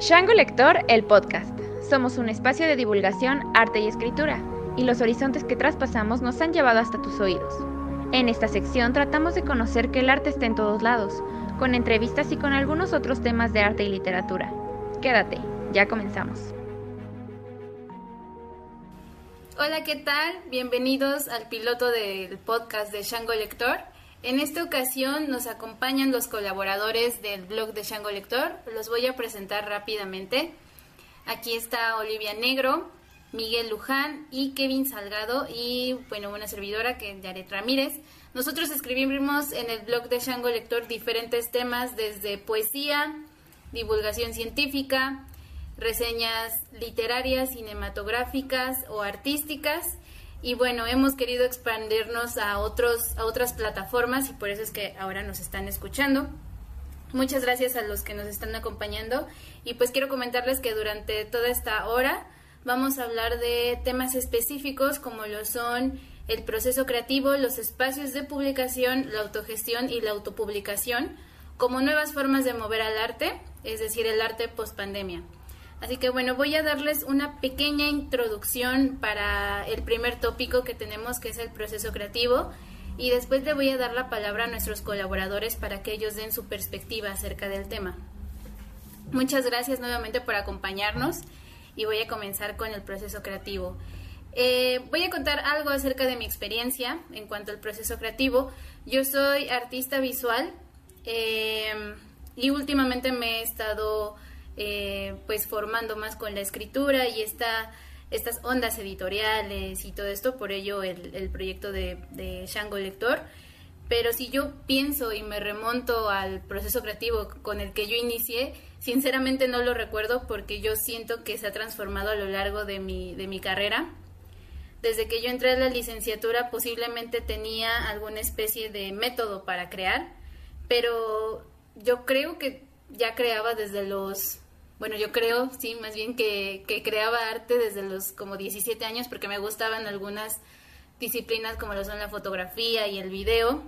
Shango Lector, el podcast. Somos un espacio de divulgación, arte y escritura, y los horizontes que traspasamos nos han llevado hasta tus oídos. En esta sección tratamos de conocer que el arte está en todos lados, con entrevistas y con algunos otros temas de arte y literatura. Quédate, ya comenzamos. Hola, ¿qué tal? Bienvenidos al piloto del podcast de Shango Lector. En esta ocasión nos acompañan los colaboradores del blog de Shango Lector. Los voy a presentar rápidamente. Aquí está Olivia Negro, Miguel Luján y Kevin Salgado y bueno, una servidora que es Yaret Ramírez. Nosotros escribimos en el blog de Shango Lector diferentes temas desde poesía, divulgación científica, reseñas literarias, cinematográficas o artísticas y bueno, hemos querido expandirnos a, otros, a otras plataformas y por eso es que ahora nos están escuchando. Muchas gracias a los que nos están acompañando y pues quiero comentarles que durante toda esta hora vamos a hablar de temas específicos como lo son el proceso creativo, los espacios de publicación, la autogestión y la autopublicación como nuevas formas de mover al arte, es decir, el arte post pandemia. Así que bueno, voy a darles una pequeña introducción para el primer tópico que tenemos, que es el proceso creativo, y después le voy a dar la palabra a nuestros colaboradores para que ellos den su perspectiva acerca del tema. Muchas gracias nuevamente por acompañarnos y voy a comenzar con el proceso creativo. Eh, voy a contar algo acerca de mi experiencia en cuanto al proceso creativo. Yo soy artista visual eh, y últimamente me he estado eh, pues formando más con la escritura y esta, estas ondas editoriales y todo esto, por ello el, proyecto de, de Shango Lector. Pero si yo pienso y me remonto al proceso creativo con el que yo inicié, sinceramente no lo recuerdo porque yo siento que se ha transformado a lo largo de mi, de mi carrera. Desde que yo entré a la licenciatura posiblemente tenía alguna especie de método para crear, pero yo creo que ya creaba desde los bueno, yo creo, sí, más bien que, creaba arte desde los como 17 años porque me gustaban algunas disciplinas como lo son la fotografía y el video.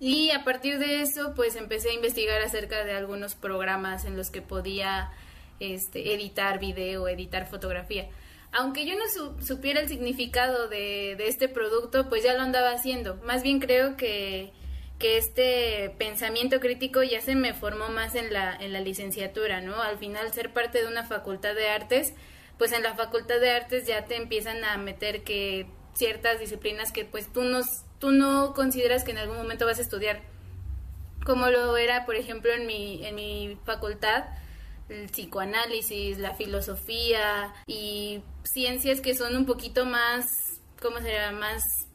Y a partir de eso, pues empecé a investigar acerca de algunos programas en los que podía este, editar video, editar fotografía. Aunque yo no supiera el significado de, de este producto, pues ya lo andaba haciendo. Más bien creo que que este pensamiento crítico ya se me formó más en la, en la licenciatura, ¿no? Al final ser parte de una facultad de artes, pues en la facultad de artes ya te empiezan a meter que ciertas disciplinas que pues tú no, tú no consideras que en algún momento vas a estudiar, como lo era, por ejemplo, en mi, en mi facultad, el psicoanálisis, la filosofía y ciencias que son un poquito más, ¿cómo se llama? Más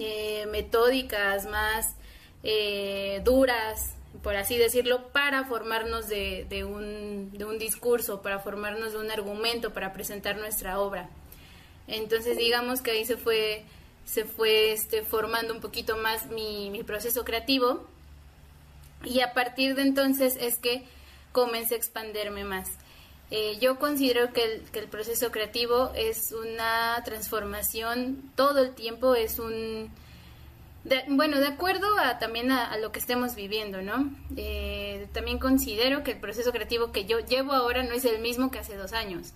eh, metódicas, más eh, duras, por así decirlo, para formarnos de, de, un, discurso, para formarnos de un argumento, para presentar nuestra obra. Entonces digamos que ahí se fue, se fue este, formando un poquito más mi, mi proceso creativo y a partir de entonces es que comencé a expanderme más. Eh, yo considero que el, que el, proceso creativo es una transformación todo el tiempo, es un... bueno, de acuerdo a, también a, lo que estemos viviendo, ¿no? Eh, también considero que el proceso creativo que yo llevo ahora no es el mismo que hace dos años,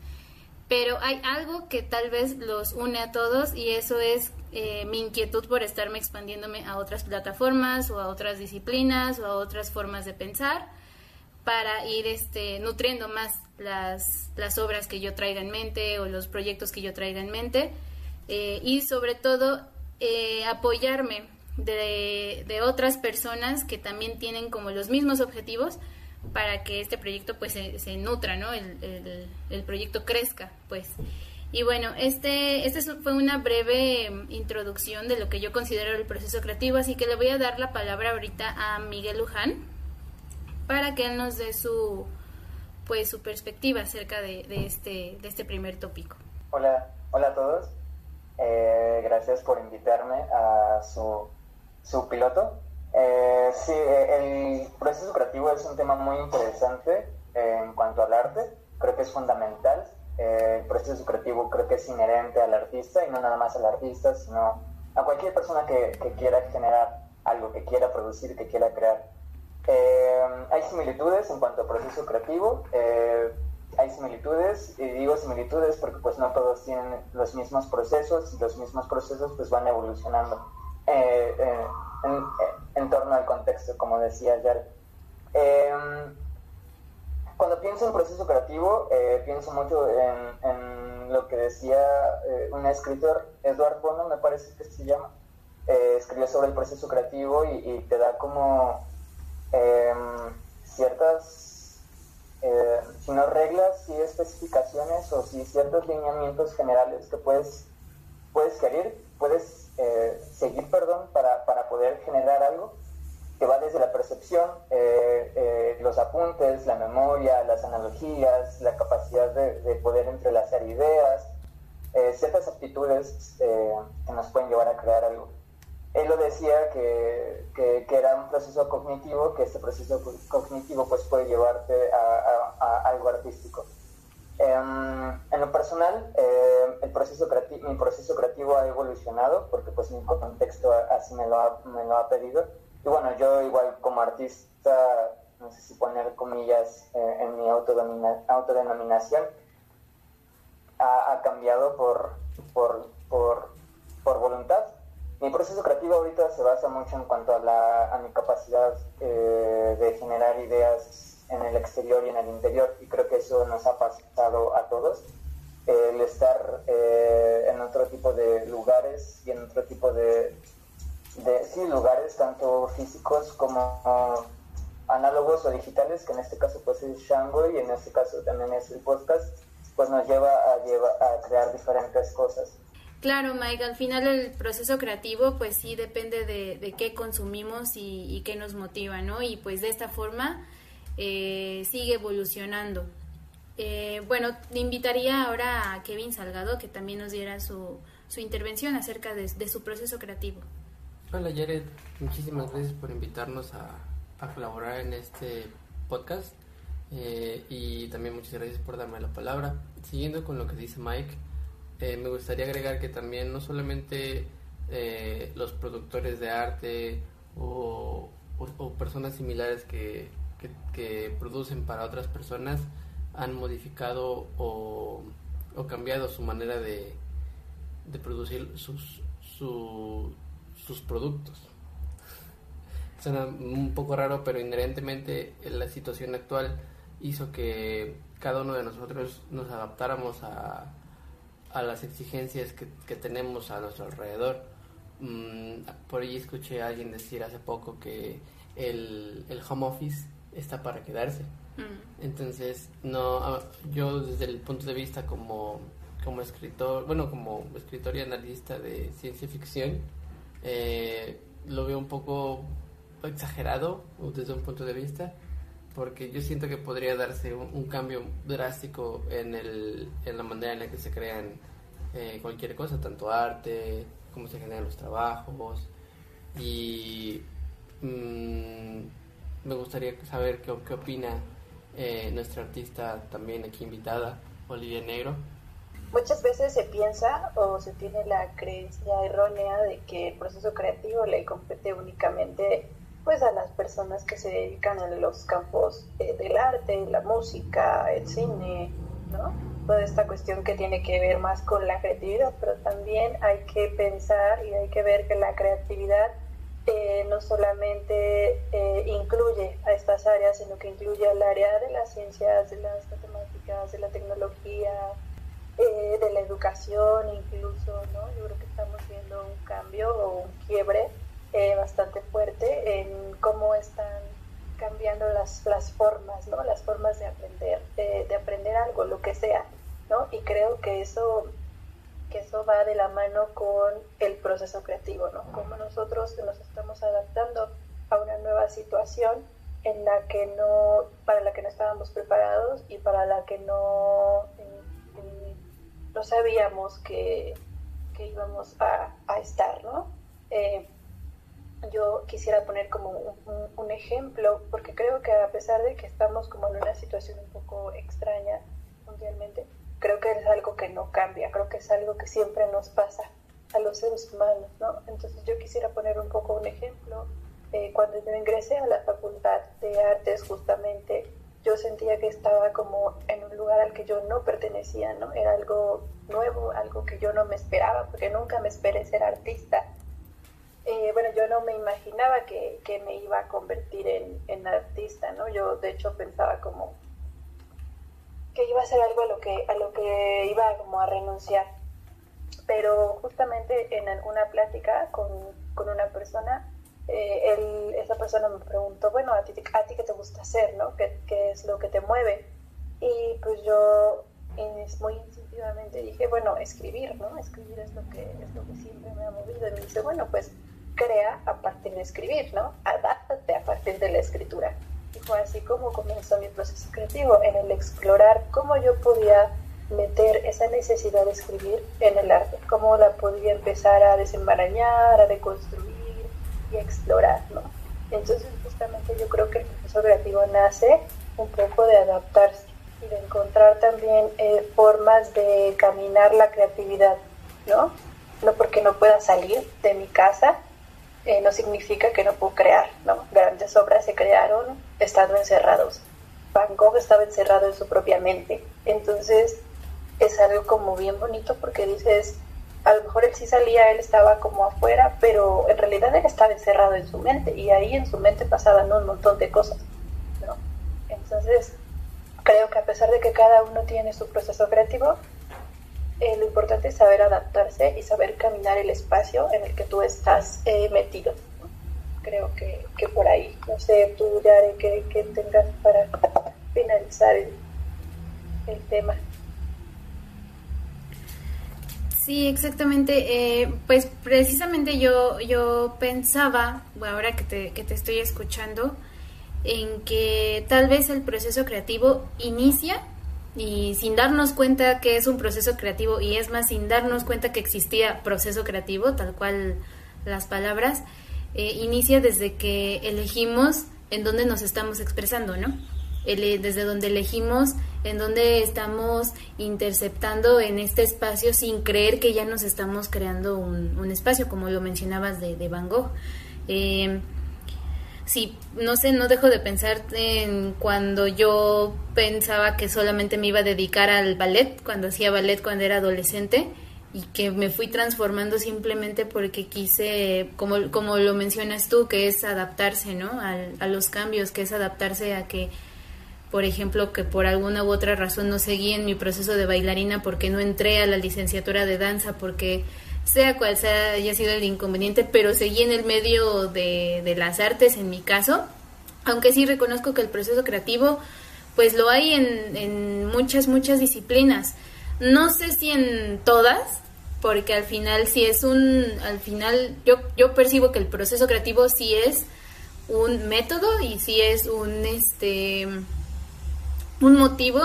pero hay algo que tal vez los une a todos y eso es eh, mi inquietud por estarme expandiéndome a otras plataformas o a otras disciplinas o a otras formas de pensar para ir este, nutriendo más las, obras que yo traiga en mente o los proyectos que yo traiga en mente eh, y sobre todo eh, apoyarme de, otras personas que también tienen como los mismos objetivos para que este proyecto pues se, nutra, ¿no? El, el, el, proyecto crezca, pues. Y bueno, este, este fue una breve introducción de lo que yo considero el proceso creativo, así que le voy a dar la palabra ahorita a Miguel Luján para que él nos dé su, pues su perspectiva acerca de, de, este, de este primer tópico. Hola, hola a todos. Eh, gracias por invitarme a su, su piloto. Eh, sí, el proceso creativo es un tema muy interesante en cuanto al arte. Creo que es fundamental. Eh, el proceso creativo creo que es inherente al artista y no nada más al artista, sino a cualquier persona que, que quiera generar algo, que quiera producir, que quiera crear. Eh, hay similitudes en cuanto al proceso creativo, eh, hay similitudes, y digo similitudes porque pues no todos tienen los mismos procesos y los mismos procesos pues van evolucionando eh, en, torno al contexto, como decía Jared. cuando pienso en proceso creativo, pienso mucho en, lo que decía un escritor, Edward Bono me parece que se llama, escribió sobre el proceso creativo y te da como Em, ciertas, eh, reglas, si especificaciones o si ciertos lineamientos generales que puedes, puedes querer, puedes eh, seguir, perdón, para, para, poder generar algo que va desde la percepción, eh, los apuntes, la memoria, las analogías, la capacidad de, de poder entrelazar ideas, ciertas aptitudes que nos pueden llevar a crear algo él lo decía que, que, era un proceso cognitivo, que este proceso cognitivo pues puede llevarte a, algo artístico. Em, en lo personal, eh, el proceso creativo, mi proceso creativo ha evolucionado porque pues mi contexto así me lo ha, me lo ha pedido. Y bueno, yo igual como artista, no sé si poner comillas eh, en mi autodenominación, ha, ha cambiado por, por, por, por voluntad mi proceso creativo ahorita se basa mucho en cuanto a, la, a mi capacidad eh, de generar ideas en el exterior y en el interior y creo que eso nos ha pasado a todos. el estar eh, en otro tipo de lugares y en otro tipo de, de sí, lugares, tanto físicos como análogos o digitales, que en este caso pues es Shango y en este caso también es el podcast, pues nos lleva a, lleva, a crear diferentes cosas. Claro, Mike, al final el proceso creativo pues sí depende de, qué consumimos y, qué nos motiva, ¿no? Y pues de esta forma eh, sigue evolucionando. Eh, bueno, le invitaría ahora a Kevin Salgado que también nos diera su, su intervención acerca de, su proceso creativo. Hola Jared, muchísimas gracias por invitarnos a, colaborar en este podcast eh, y también muchas gracias por darme la palabra. Siguiendo con lo que dice Mike, eh, me gustaría agregar que también no solamente eh, los productores de arte o, personas similares que, producen para otras personas han modificado o, cambiado su manera de, producir sus, sus productos. Suena un poco raro, pero inherentemente la situación actual hizo que cada uno de nosotros nos adaptáramos a, a las exigencias que, que tenemos a nuestro alrededor. Mm, por ahí escuché a alguien decir hace poco que el, el home office está para quedarse. Mm. Entonces, no, yo desde el punto de vista como, como escritor, bueno, como escritor y analista de ciencia ficción, eh, lo veo un poco exagerado desde un punto de vista porque yo siento que podría darse un, cambio drástico en, el, en la manera en la que se crean eh, cualquier cosa, tanto arte, cómo se generan los trabajos. Y mm, me gustaría saber qué, qué opina eh, nuestra artista también aquí invitada, Olivia Negro. Muchas veces se piensa o se tiene la creencia errónea de que el proceso creativo le compete únicamente pues a las personas que se dedican a los campos eh, del arte, la música, el cine, ¿no? Toda esta cuestión que tiene que ver más con la creatividad, pero también hay que pensar y hay que ver que la creatividad eh, no solamente eh, incluye a estas áreas, sino que incluye el área de las ciencias, de las matemáticas, de la tecnología, de la educación incluso, ¿no? Yo creo que estamos viendo un cambio o un quiebre eh, bastante fuerte en cómo están cambiando las, las formas, ¿no? Las formas de aprender, de, aprender algo, lo que sea, ¿no? Y creo que eso, que eso va de la mano con el proceso creativo, ¿no? Como nosotros nos estamos adaptando a una nueva situación en la que no, para la que no estábamos preparados y para la que no, no sabíamos que, que íbamos a, a estar, ¿no? Eh, yo quisiera poner como un, ejemplo, porque creo que a pesar de que estamos como en una situación un poco extraña mundialmente, creo que es algo que no cambia, creo que es algo que siempre nos pasa a los seres humanos, ¿no? Entonces yo quisiera poner un poco un ejemplo eh, cuando yo ingresé a la Facultad de Artes justamente yo sentía que estaba como en un lugar al que yo no pertenecía, ¿no? Era algo nuevo, algo que yo no me esperaba, porque nunca me esperé ser artista. Eh, bueno, yo no me imaginaba que, que me iba a convertir en, en, artista, ¿no? Yo de hecho pensaba como que iba a ser algo a lo que, a lo que iba como a renunciar. Pero justamente en una plática con, con una persona eh, él, esa persona me preguntó, bueno, ¿a ti, ¿a ti qué te gusta hacer? ¿no? ¿Qué, ¿Qué, es lo que te mueve? Y pues yo muy instintivamente dije, bueno, escribir, ¿no? Escribir es lo que, es lo que siempre me ha movido. Y me dice, bueno, pues crea a partir de escribir, ¿no? Adáptate a partir de la escritura. Y fue así como comenzó mi proceso creativo, en el explorar cómo yo podía meter esa necesidad de escribir en el arte, cómo la podía empezar a desembarañar, a deconstruir y explorar, ¿no? Entonces justamente yo creo que el proceso creativo nace un poco de adaptarse y de encontrar también eh, formas de caminar la creatividad, ¿no? No porque no pueda salir de mi casa, eh, no significa que no puedo crear, ¿no? Grandes obras se crearon estando encerrados. Van Gogh estaba encerrado en su propia mente. Entonces es algo como bien bonito porque dices, a lo mejor él sí salía, él estaba como afuera, pero en realidad él estaba encerrado en su mente y ahí en su mente pasaban un montón de cosas. ¿no? Entonces, creo que a pesar de que cada uno tiene su proceso creativo, eh, lo importante es saber adaptarse y saber caminar el espacio en el que tú estás eh, metido. Creo que, que, por ahí, no sé, tú, Yare, que, que tengas para finalizar el, el tema. Sí, exactamente. Eh, pues precisamente yo, yo pensaba, ahora que te, que te estoy escuchando, en que tal vez el proceso creativo inicia y sin darnos cuenta que es un proceso creativo y es más sin darnos cuenta que existía proceso creativo, tal cual las palabras, eh, inicia desde que elegimos en dónde nos estamos expresando, ¿no? desde donde elegimos, en donde estamos interceptando en este espacio sin creer que ya nos estamos creando un, espacio, como lo mencionabas de, Van Gogh. Eh, sí, no sé, no dejo de pensar en cuando yo pensaba que solamente me iba a dedicar al ballet, cuando hacía ballet cuando era adolescente y que me fui transformando simplemente porque quise, como, como lo mencionas tú, que es adaptarse, ¿no? a los cambios, que es adaptarse a que por ejemplo, que por alguna u otra razón no seguí en mi proceso de bailarina porque no entré a la licenciatura de danza, porque sea cual sea haya sido el inconveniente, pero seguí en el medio de, de las artes en mi caso, aunque sí reconozco que el proceso creativo pues lo hay en, en muchas, muchas disciplinas. No sé si en todas, porque al final si es un, al final yo, yo percibo que el proceso creativo sí es un método y sí es un, este, un motivo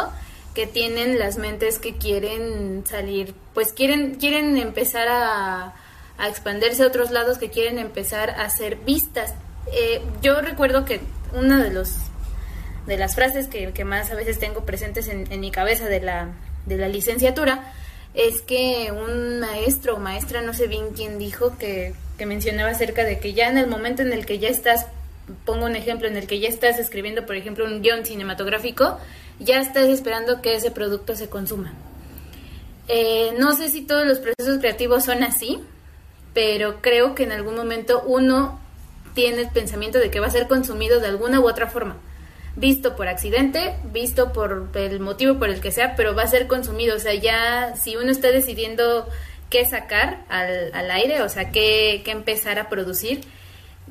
que tienen las mentes que quieren salir, pues quieren, quieren empezar a, expandirse a otros lados, que quieren empezar a ser vistas. Eh, yo recuerdo que una de los de las frases que, que más a veces tengo presentes en, en, mi cabeza de la, de la licenciatura es que un maestro o maestra, no sé bien quién dijo, que, que mencionaba acerca de que ya en el momento en el que ya estás, pongo un ejemplo, en el que ya estás escribiendo, por ejemplo, un guion cinematográfico, ya estás esperando que ese producto se consuma. Eh, no sé si todos los procesos creativos son así, pero creo que en algún momento uno tiene el pensamiento de que va a ser consumido de alguna u otra forma. Visto por accidente, visto por el motivo por el que sea, pero va a ser consumido. O sea, ya si uno está decidiendo qué sacar al, al aire, o sea, qué, qué empezar a producir,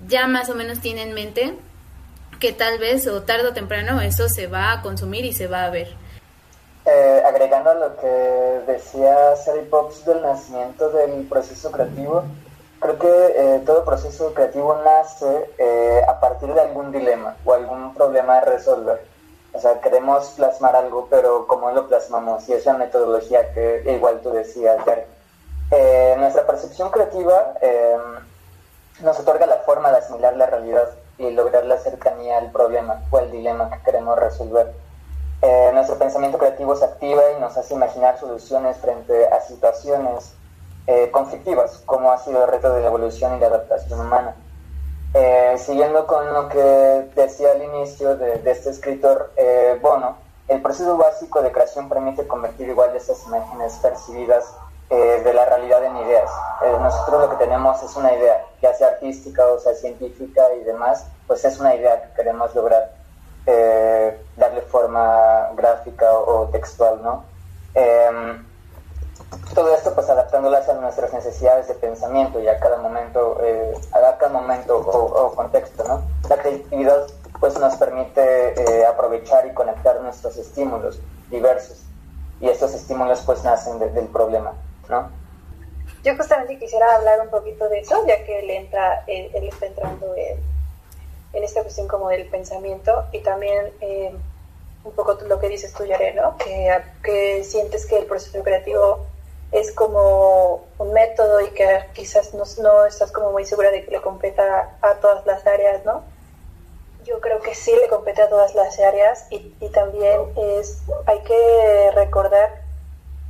ya más o menos tiene en mente que tal vez o tarde o temprano eso se va a consumir y se va a ver. Eh, agregando a lo que decía Sally del nacimiento del proceso creativo, creo que eh, todo proceso creativo nace eh, a partir de algún dilema o algún problema a resolver. O sea, queremos plasmar algo, pero ¿cómo lo plasmamos? Y esa metodología que igual tú decías, nuestra percepción creativa nos otorga la forma de asimilar la realidad y lograr la cercanía al problema o al dilema que queremos resolver. Eh, nuestro pensamiento creativo se activa y nos hace imaginar soluciones frente a situaciones eh, conflictivas, como ha sido el reto de la evolución y la adaptación humana. Eh, siguiendo con lo que decía al inicio de, este escritor, eh, Bono, el proceso básico de creación permite convertir igual esas imágenes percibidas eh, de la realidad en ideas. nosotros lo que tenemos es una idea, ya sea artística o sea científica y demás, pues es una idea que queremos lograr darle forma gráfica o, textual, ¿no? Em, todo esto pues adaptándolas a nuestras necesidades de pensamiento y a cada momento, eh, a cada momento o, contexto, ¿no? La creatividad pues nos permite eh, aprovechar y conectar nuestros estímulos diversos y estos estímulos pues nacen del problema, ¿no? Yo justamente quisiera hablar un poquito de eso, ya que él entra, él, está entrando en, esta cuestión como del pensamiento y también eh, un poco lo que dices tú, Yare, ¿no? Que, que sientes que el proceso creativo es como un método y que quizás no, no, estás como muy segura de que le compete a todas las áreas, ¿no? Yo creo que sí le compete a todas las áreas y, y también es, hay que recordar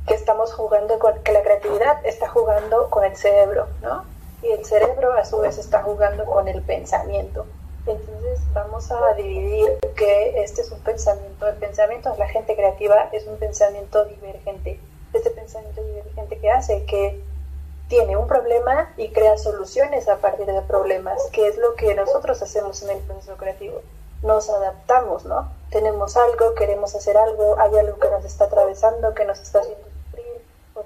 que estamos jugando con, que la creatividad está jugando con el cerebro, ¿no? Y el cerebro a su vez está jugando con el pensamiento. Entonces vamos a dividir que este es un pensamiento, el pensamiento de la gente creativa es un pensamiento divergente este pensamiento divergente que hace, que tiene un problema y crea soluciones a partir de problemas, que es lo que nosotros hacemos en el proceso creativo. Nos adaptamos, ¿no? Tenemos algo, queremos hacer algo, hay algo que nos está atravesando, que nos está haciendo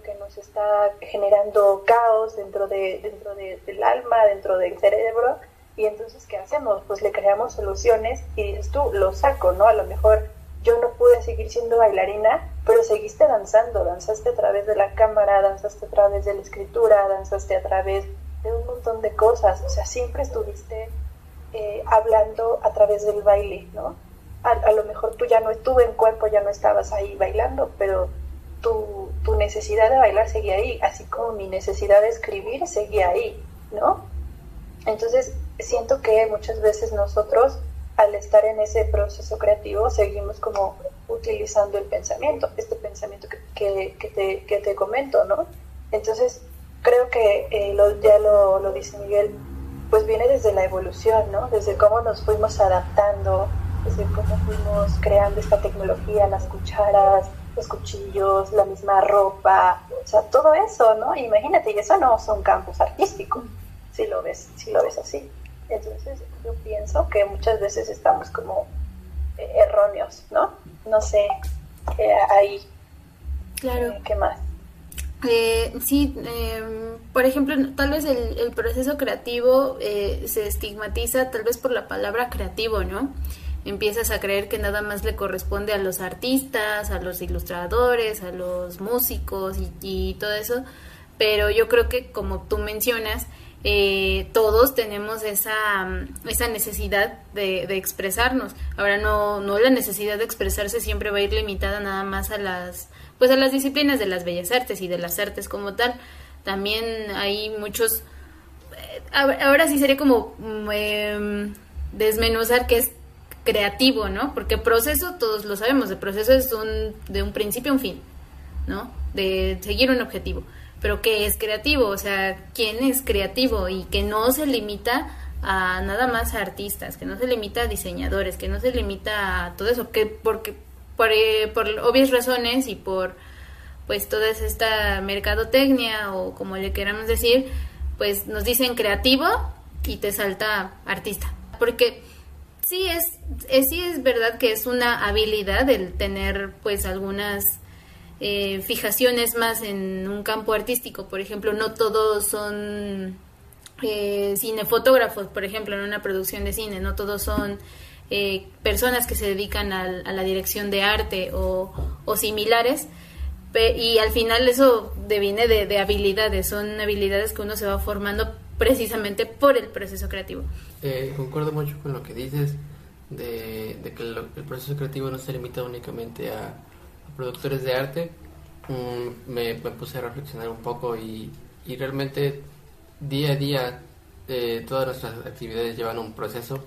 que nos está generando caos dentro, de, dentro del alma, dentro del cerebro, y entonces, ¿qué hacemos? Pues le creamos soluciones y dices tú, lo saco, ¿no? A lo mejor yo no pude seguir siendo bailarina, pero seguiste danzando, danzaste a través de la cámara, danzaste a través de la escritura, danzaste a través de un montón de cosas, o sea, siempre estuviste eh, hablando a través del baile, ¿no? A, lo mejor tú ya no estuve en cuerpo, ya no estabas ahí bailando, pero tu, tu necesidad de bailar seguía ahí, así como mi necesidad de escribir seguía ahí, ¿no? Entonces, siento que muchas veces nosotros al estar en ese proceso creativo seguimos como utilizando el pensamiento, este pensamiento que, que, te, que te, comento, ¿no? Entonces, creo que eh, lo, ya lo, lo, dice Miguel, pues viene desde la evolución, ¿no? Desde cómo nos fuimos adaptando, desde cómo fuimos creando esta tecnología, las cucharas, los cuchillos, la misma ropa, o sea, todo eso, ¿no? Imagínate, y eso no son campos artísticos, si lo ves, si lo ves así. Entonces yo pienso que muchas veces estamos como eh, erróneos, ¿no? No sé, eh, ahí. Claro. Eh, ¿Qué más? sí, em, por ejemplo, tal vez el, el proceso creativo se estigmatiza tal vez por la palabra creativo, ¿no? Empiezas a creer que nada más le corresponde a los artistas, a los ilustradores, a los músicos y, todo eso, pero yo creo que como tú mencionas, eh, todos tenemos esa, esa necesidad de, expresarnos. Ahora no, no la necesidad de expresarse siempre va a ir limitada nada más a las, pues a las disciplinas de las bellas artes y de las artes como tal. También hay muchos, eh, ahora sí sería como eh, desmenuzar qué es creativo, ¿no? Porque proceso todos lo sabemos, el proceso es un, de un principio a un fin, ¿no? De seguir un objetivo pero que es creativo, o sea, quién es creativo y que no se limita a nada más a artistas, que no se limita a diseñadores, que no se limita a todo eso, que porque por, eh, por obvias razones y por pues toda esta mercadotecnia o como le queramos decir, pues nos dicen creativo y te salta artista, porque sí es, es sí es verdad que es una habilidad el tener pues algunas eh, fijaciones más en un campo artístico. Por ejemplo, no todos son eh, cinefotógrafos, por ejemplo, en una producción de cine, no todos son eh, personas que se dedican a, la dirección de arte o, similares. Y al final eso deviene de, habilidades, son habilidades que uno se va formando precisamente por el proceso creativo. concuerdo mucho con lo que dices, de, que el proceso creativo no se limita únicamente a, productores de arte, mm, me, puse a reflexionar un poco y, realmente día a día eh, todas nuestras actividades llevan un proceso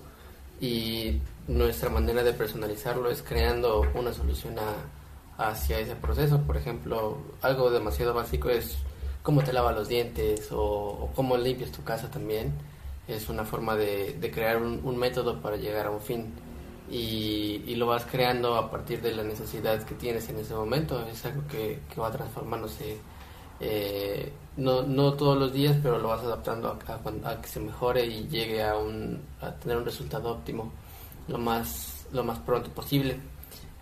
y nuestra manera de personalizarlo es creando una solución hacia ese proceso. Por ejemplo, algo demasiado básico es cómo te lavas los dientes o, cómo limpias tu casa también. es una forma de, crear un, método para llegar a un fin y, lo vas creando a partir de la necesidad que tienes en ese momento. Es algo que, va transformándose, eh, no, no todos los días, pero lo vas adaptando a, que se mejore y llegue a, un, a tener un resultado óptimo lo más, lo más pronto posible.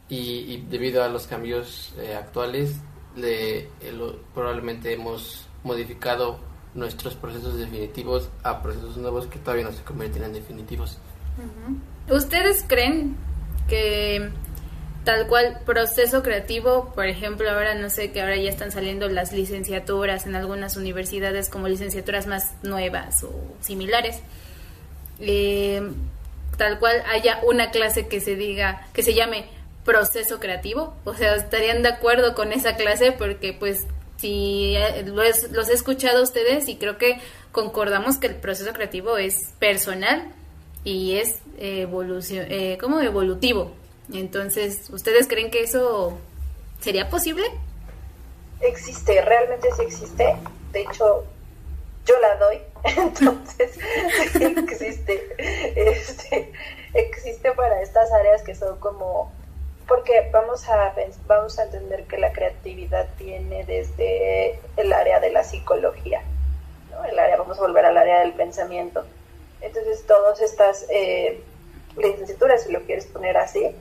Y, debido a los cambios eh, actuales, le, eh, probablemente hemos modificado nuestros procesos definitivos a procesos nuevos que todavía no se convierten en definitivos. ¿Ustedes creen que tal cual proceso creativo, por ejemplo, ahora no sé que ahora ya están saliendo las licenciaturas en algunas universidades como licenciaturas más nuevas o similares, eh, tal cual haya una clase que se diga, que se llame proceso creativo, o sea, estarían de acuerdo con esa clase porque pues si eh, los, he escuchado ustedes y creo que concordamos que el proceso creativo es personal y es evolución, eh, como evolutivo. Entonces, ¿ustedes creen que eso sería posible? Existe, realmente sí existe. De hecho, yo la doy, entonces existe, este, existe para estas áreas que son como porque vamos a, vamos a entender que la creatividad viene desde el área de la psicología, ¿no? el área, vamos a volver al área del pensamiento. Entonces, todas estas eh, licenciaturas, si lo quieres poner así,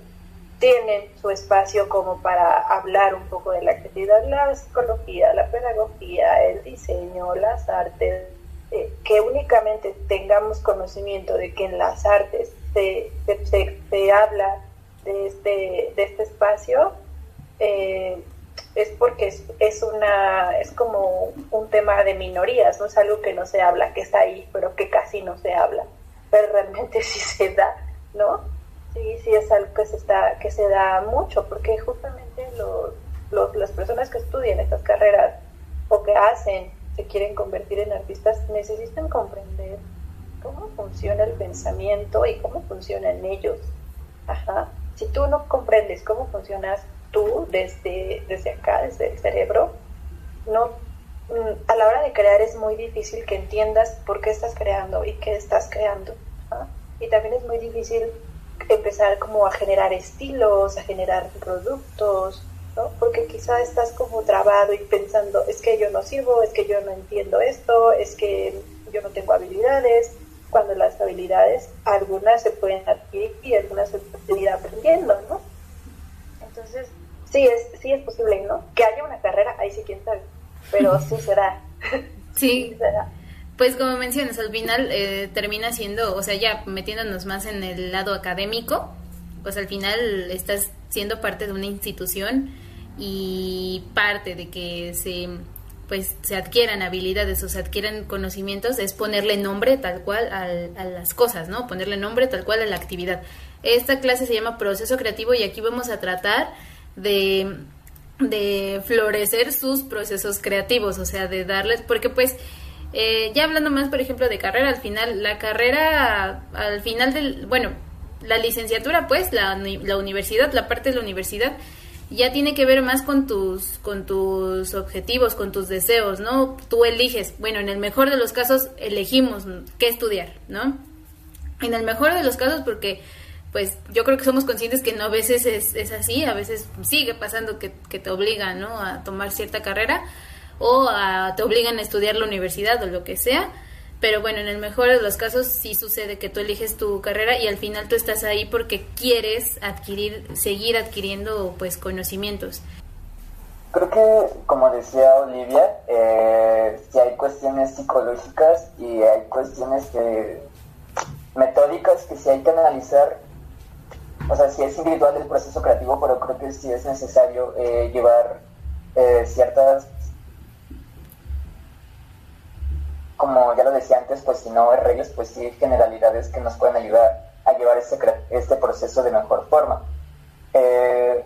tienen su espacio como para hablar un poco de la creatividad, la psicología, la pedagogía, el diseño, las artes, eh, que únicamente tengamos conocimiento de que en las artes se, se, se habla de este, de este espacio eh, es porque es, es, una, es como un tema de minorías, no es algo que no se habla, que está ahí, pero que casi no se habla, pero realmente sí se da, ¿no? Sí, sí es algo que se, está, que se da mucho, porque justamente los, las personas que estudian estas carreras o que hacen, se quieren convertir en artistas, necesitan comprender cómo funciona el pensamiento y cómo funcionan ellos. Ajá si tú no comprendes cómo funcionas tú desde, desde acá, desde el cerebro, no, mm, a la hora de crear es muy difícil que entiendas por qué estás creando y qué estás creando. Y también es muy difícil empezar como a generar estilos, a generar productos, ¿no? Porque quizá estás como trabado y pensando, es que yo no sirvo, es que yo no entiendo esto, es que yo no tengo habilidades, cuando las habilidades, algunas se pueden adquirir y algunas se pueden ir aprendiendo, ¿no? Entonces, sí es, sí es posible, ¿no? Que haya una carrera, ahí sí quién sabe, pero sí será. Sí. Pues como mencionas, al final eh, termina siendo, o sea, ya metiéndonos más en el lado académico, pues al final estás siendo parte de una institución y parte de que se pues se adquieran habilidades o se adquieran conocimientos es ponerle nombre tal cual a las cosas, ¿no? Ponerle nombre tal cual a la actividad. Esta clase se llama proceso creativo y aquí vamos a tratar de, de florecer sus procesos creativos, o sea, de darles, porque pues eh, ya hablando más, por ejemplo, de carrera, al final, la carrera, al final del, bueno, la licenciatura, pues, la, la universidad, la parte de la universidad, ya tiene que ver más con tus con tus objetivos, con tus deseos, ¿no? Tú eliges, bueno, en el mejor de los casos elegimos qué estudiar, ¿no? En el mejor de los casos porque pues yo creo que somos conscientes que no a veces es, así, a veces sigue pasando que, que te obligan, ¿no? A tomar cierta carrera o a, te obligan a estudiar la universidad o lo que sea pero bueno, en el mejor de los casos sí sucede que tú eliges tu carrera y al final tú estás ahí porque quieres adquirir, seguir adquiriendo pues conocimientos. Creo que, como decía Olivia, eh, si hay cuestiones psicológicas y hay cuestiones metódicas que sí hay que analizar. O sea, si es individual el proceso creativo, pero creo que sí es necesario eh, llevar eh, ciertas como ya lo decía antes, pues si no hay reglas, pues sí hay generalidades que nos pueden ayudar a llevar este, este proceso de mejor forma. Eh,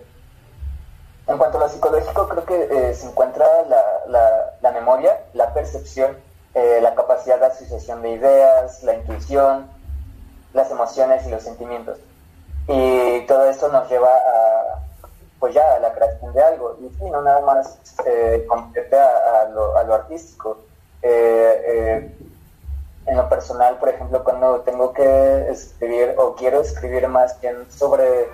en cuanto a lo psicológico, creo que eh, se encuentra la, memoria, la percepción, eh, la capacidad de asociación de ideas, la intuición, las emociones y los sentimientos. Y todo esto nos lleva a, pues ya, a la creación de algo. Y no nada más eh, a, lo, a lo artístico, eh, eh, en lo personal, por ejemplo, cuando tengo que escribir o quiero escribir más bien sobre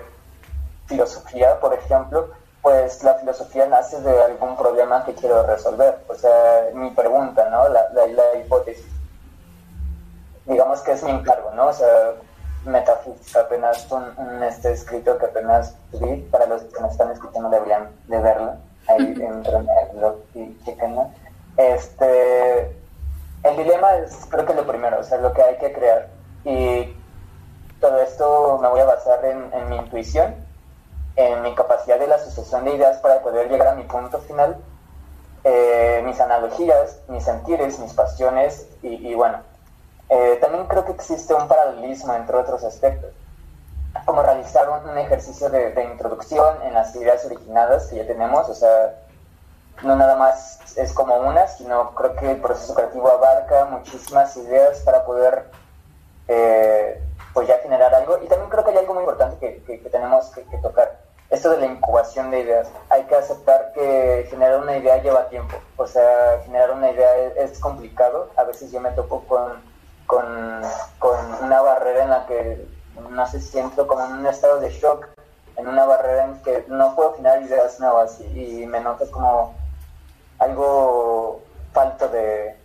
filosofía, por ejemplo, pues la filosofía nace de algún problema que quiero resolver. O sea, mi pregunta, ¿no? La, la, hipótesis. Digamos que es mi encargo, ¿no? O sea, metafísica, apenas un, este escrito que apenas vi, para los que me están escuchando deberían de verlo, ahí entran el blog y chequenlo. Este, el dilema es creo que lo primero, o sea, lo que hay que crear. Y todo esto me voy a basar en, mi intuición en mi capacidad de la asociación de ideas para poder llegar a mi punto final, eh, mis analogías, mis sentires, mis pasiones y, bueno, eh, también creo que existe un paralelismo entre otros aspectos, como realizar un, ejercicio de, introducción en las ideas originadas que ya tenemos, o sea, no nada más es como una, sino creo que el proceso creativo abarca muchísimas ideas para poder eh, pues ya generar algo. Y también creo que hay algo muy importante que, tenemos que, tocar. Esto de la incubación de ideas. Hay que aceptar que generar una idea lleva tiempo. O sea, generar una idea es, complicado. A veces yo me topo con, con, una barrera en la que, no sé, siento como en un estado de shock, en una barrera en que no puedo generar ideas nuevas y me noto como algo falto de,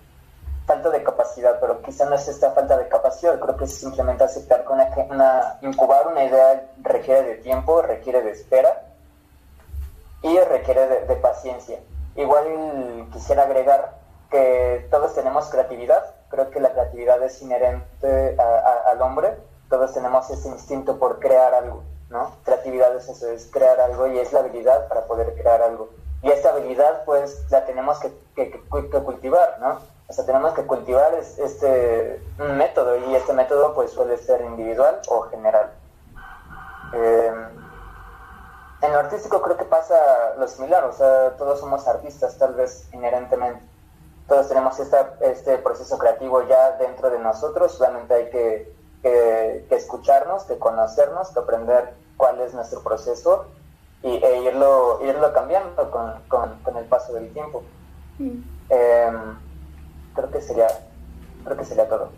falta de capacidad, pero quizá no es esta falta de capacidad, creo que es simplemente aceptar que una, incubar una idea requiere de tiempo, requiere de espera y requiere de, paciencia. Igual quisiera agregar que todos tenemos creatividad, creo que la creatividad es inherente al hombre, todos tenemos ese instinto por crear algo, ¿no? Creatividad es eso, es crear algo y es la habilidad para poder crear algo. Y esta habilidad pues la tenemos que, que, que cultivar, ¿no? O sea, tenemos que cultivar este un método y este método pues suele ser individual o general. Em, en lo artístico creo que pasa lo similar, o sea, todos somos artistas tal vez inherentemente. Todos tenemos este proceso creativo ya dentro de nosotros, solamente hay que, escucharnos, que conocernos, que aprender cuál es nuestro proceso y, e irlo, irlo cambiando con, el paso del tiempo. Mm. Em, creo que sería, creo que sería todo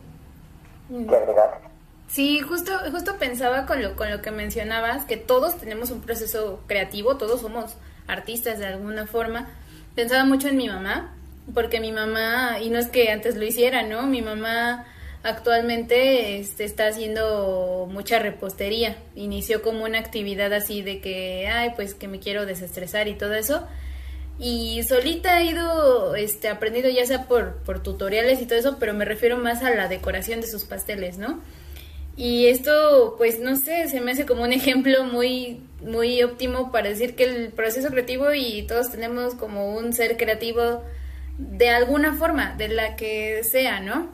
mm. que agregar. Sí, justo, justo pensaba con lo, con lo que mencionabas, que todos tenemos un proceso creativo, todos somos artistas de alguna forma. Pensaba mucho en mi mamá, porque mi mamá, y no es que antes lo hiciera, ¿no? Mi mamá actualmente este, está haciendo mucha repostería. Inició como una actividad así de que, ay, pues que me quiero desestresar y todo eso y solita he ido este, aprendiendo ya sea por, por tutoriales y todo eso, pero me refiero más a la decoración de sus pasteles, ¿no? Y esto, pues no sé, se me hace como un ejemplo muy, muy óptimo para decir que el proceso creativo y todos tenemos como un ser creativo de alguna forma, de la que sea, ¿no?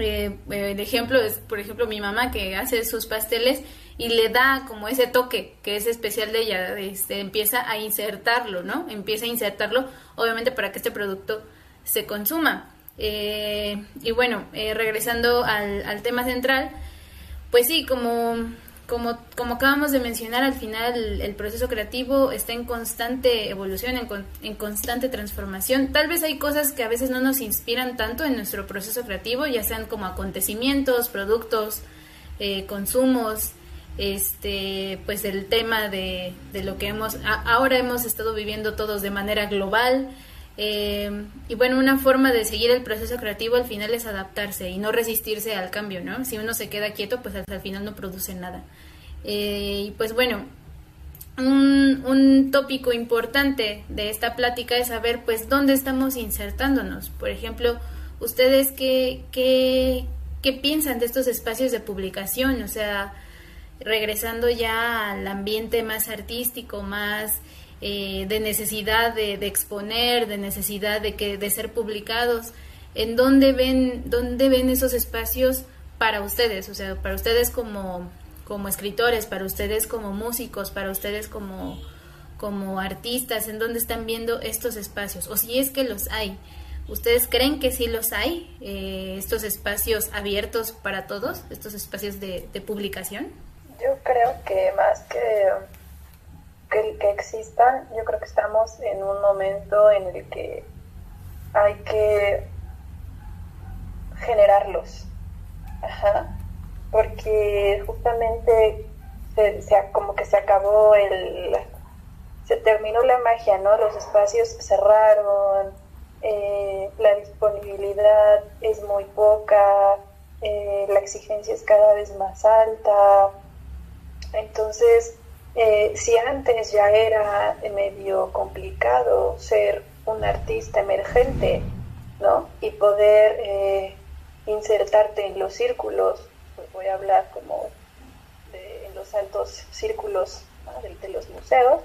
Eh, el ejemplo es, por ejemplo, mi mamá que hace sus pasteles y le da como ese toque que es especial de ella, este, empieza a insertarlo, ¿no? Empieza a insertarlo, obviamente, para que este producto se consuma. Eh, y bueno, eh, regresando al, tema central, pues sí, como, como, como acabamos de mencionar, al final el, proceso creativo está en constante evolución, en, en, constante transformación. Tal vez hay cosas que a veces no nos inspiran tanto en nuestro proceso creativo, ya sean como acontecimientos, productos, eh, consumos, este pues el tema de, de lo que hemos ahora hemos estado viviendo todos de manera global eh, y bueno una forma de seguir el proceso creativo al final es adaptarse y no resistirse al cambio no si uno se queda quieto pues al final no produce nada. Eh, y pues bueno un, un tópico importante de esta plática es saber pues dónde estamos insertándonos. Por ejemplo ustedes qué, qué, qué piensan de estos espacios de publicación o sea regresando ya al ambiente más artístico, más eh, de necesidad de, exponer, de necesidad de, que, de ser publicados, ¿en dónde ven, dónde ven esos espacios para ustedes? O sea, para ustedes como, como escritores, para ustedes como músicos, para ustedes como, como artistas, ¿en dónde están viendo estos espacios? O si es que los hay. ¿Ustedes creen que sí los hay, eh, estos espacios abiertos para todos, estos espacios de publicación? Yo creo que más que, que, existan, yo creo que estamos en un momento en el que hay que generarlos. Ajá. Porque justamente se, como que se acabó el... Se terminó la magia, ¿no? Los espacios cerraron, eh, la disponibilidad es muy poca, eh, la exigencia es cada vez más alta. Entonces, eh, si antes ya era medio complicado ser un artista emergente, ¿no? Y poder insertarte en los círculos, pues voy a hablar como de, en los altos círculos de, los museos,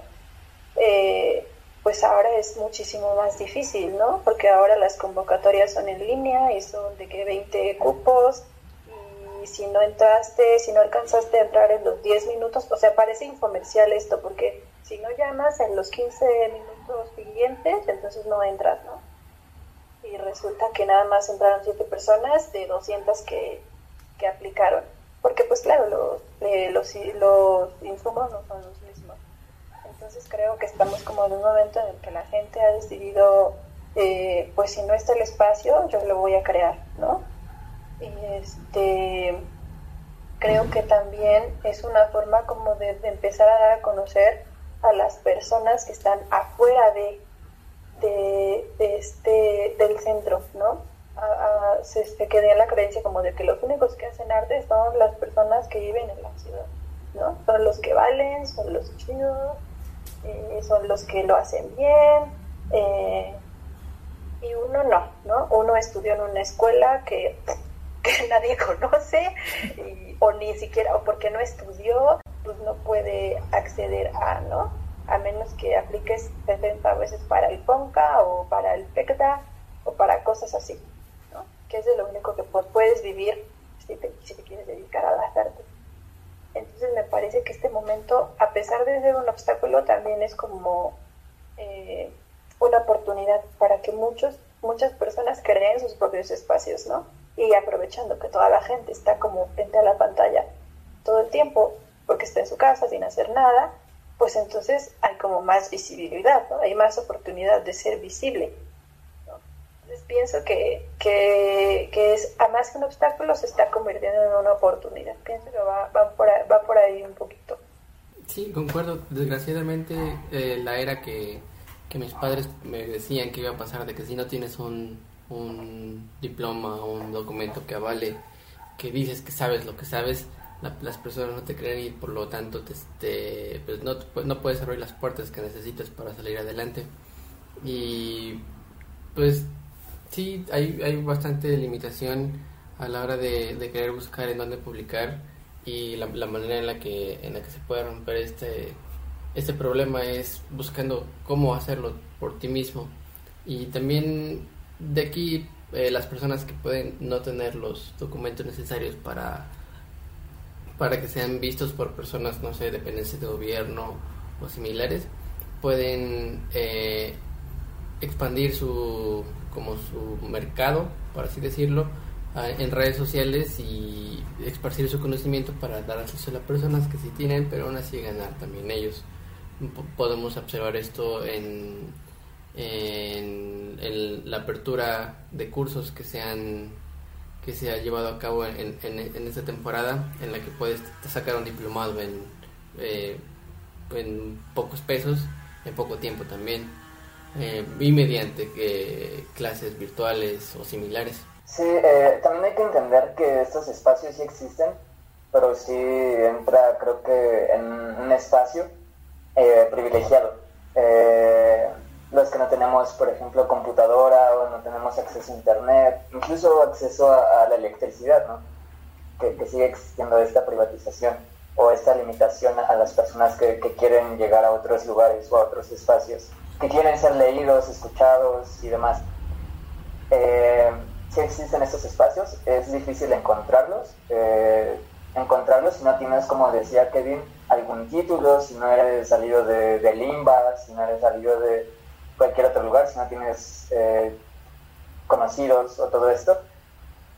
pues ahora es muchísimo más difícil, ¿no? Porque ahora las convocatorias son en línea y son de que 20 cupos y si no entraste, si no alcanzaste a entrar en los 10 minutos, o sea, parece infomercial esto, porque si no llamas en los 15 minutos siguientes, entonces no entras, ¿no? Y resulta que nada más entraron 7 personas de 200 que, que aplicaron. Porque pues claro, los, eh, los, los insumos no son los mismos. Entonces creo que estamos como en un momento en el que la gente ha decidido, eh, pues si no está el espacio, yo lo voy a crear, ¿no? Y este, creo que también es una forma como de, empezar a dar a conocer a las personas que están afuera de, de, este, del centro, ¿no? se, se quedé la creencia como de que los únicos que hacen arte son las personas que viven en la ciudad, ¿no? Son los que valen, son los chidos, eh, son los que lo hacen bien, eh, y uno no, ¿no? Uno estudió en una escuela que, nadie conoce, o ni siquiera, o porque no estudió, pues no puede acceder a, ¿no? A menos que apliques 70 veces para el PONCA o para el PECTA o para cosas así, ¿no? Que es de lo único que puedes vivir si te, si te quieres dedicar a las artes. Entonces me parece que este momento, a pesar de ser un obstáculo, también es como eh, una oportunidad para que muchos, muchas personas creen sus propios espacios, ¿no? Y aprovechando que toda la gente está como frente a la pantalla todo el tiempo, porque está en su casa sin hacer nada, pues entonces hay como más visibilidad, ¿no? Hay más oportunidad de ser visible pienso que, que, es, a más que un obstáculo, se está convirtiendo en una oportunidad. Pienso que va, por, ahí, va por ahí un poquito. Sí, concuerdo. Desgraciadamente, eh, la era que, mis padres me decían que iba a pasar de que si no tienes un, un diploma un documento que avale que dices que sabes lo que sabes, las personas no te creen y por lo tanto te, pues no, no puedes abrir las puertas que necesitas para salir adelante. Y pues sí, hay, hay bastante limitación a la hora de, querer buscar en dónde publicar y la, manera en la que en la que se puede romper este este problema es buscando cómo hacerlo por ti mismo y también de aquí eh, las personas que pueden no tener los documentos necesarios para para que sean vistos por personas no sé dependencias de gobierno o similares pueden eh, expandir su como su mercado, por así decirlo, en redes sociales y esparcir su conocimiento para dar acceso a las personas que sí tienen, pero aún así ganar también ellos. Podemos observar esto en, en, la apertura de cursos que se han que se ha llevado a cabo en, en, esta temporada en la que puedes sacar un diplomado en, eh, en pocos pesos en poco tiempo también eh, y mediante eh, clases virtuales o similares. Sí, eh, también hay que entender que estos espacios sí existen, pero sí entra creo que en un espacio eh, privilegiado. Los que no tenemos, por ejemplo, computadora o no tenemos acceso a internet, incluso acceso a, la electricidad, ¿no? que, sigue existiendo esta privatización o esta limitación a las personas que, que quieren llegar a otros lugares o a otros espacios que quieren ser leídos, escuchados y demás. Eh, si existen estos espacios, es difícil encontrarlos. Eh, encontrarlos si no tienes, como decía Kevin, algún título, si no eres salido de Limba, si no eres salido de cualquier otro lugar, si no tienes eh, conocidos o todo esto.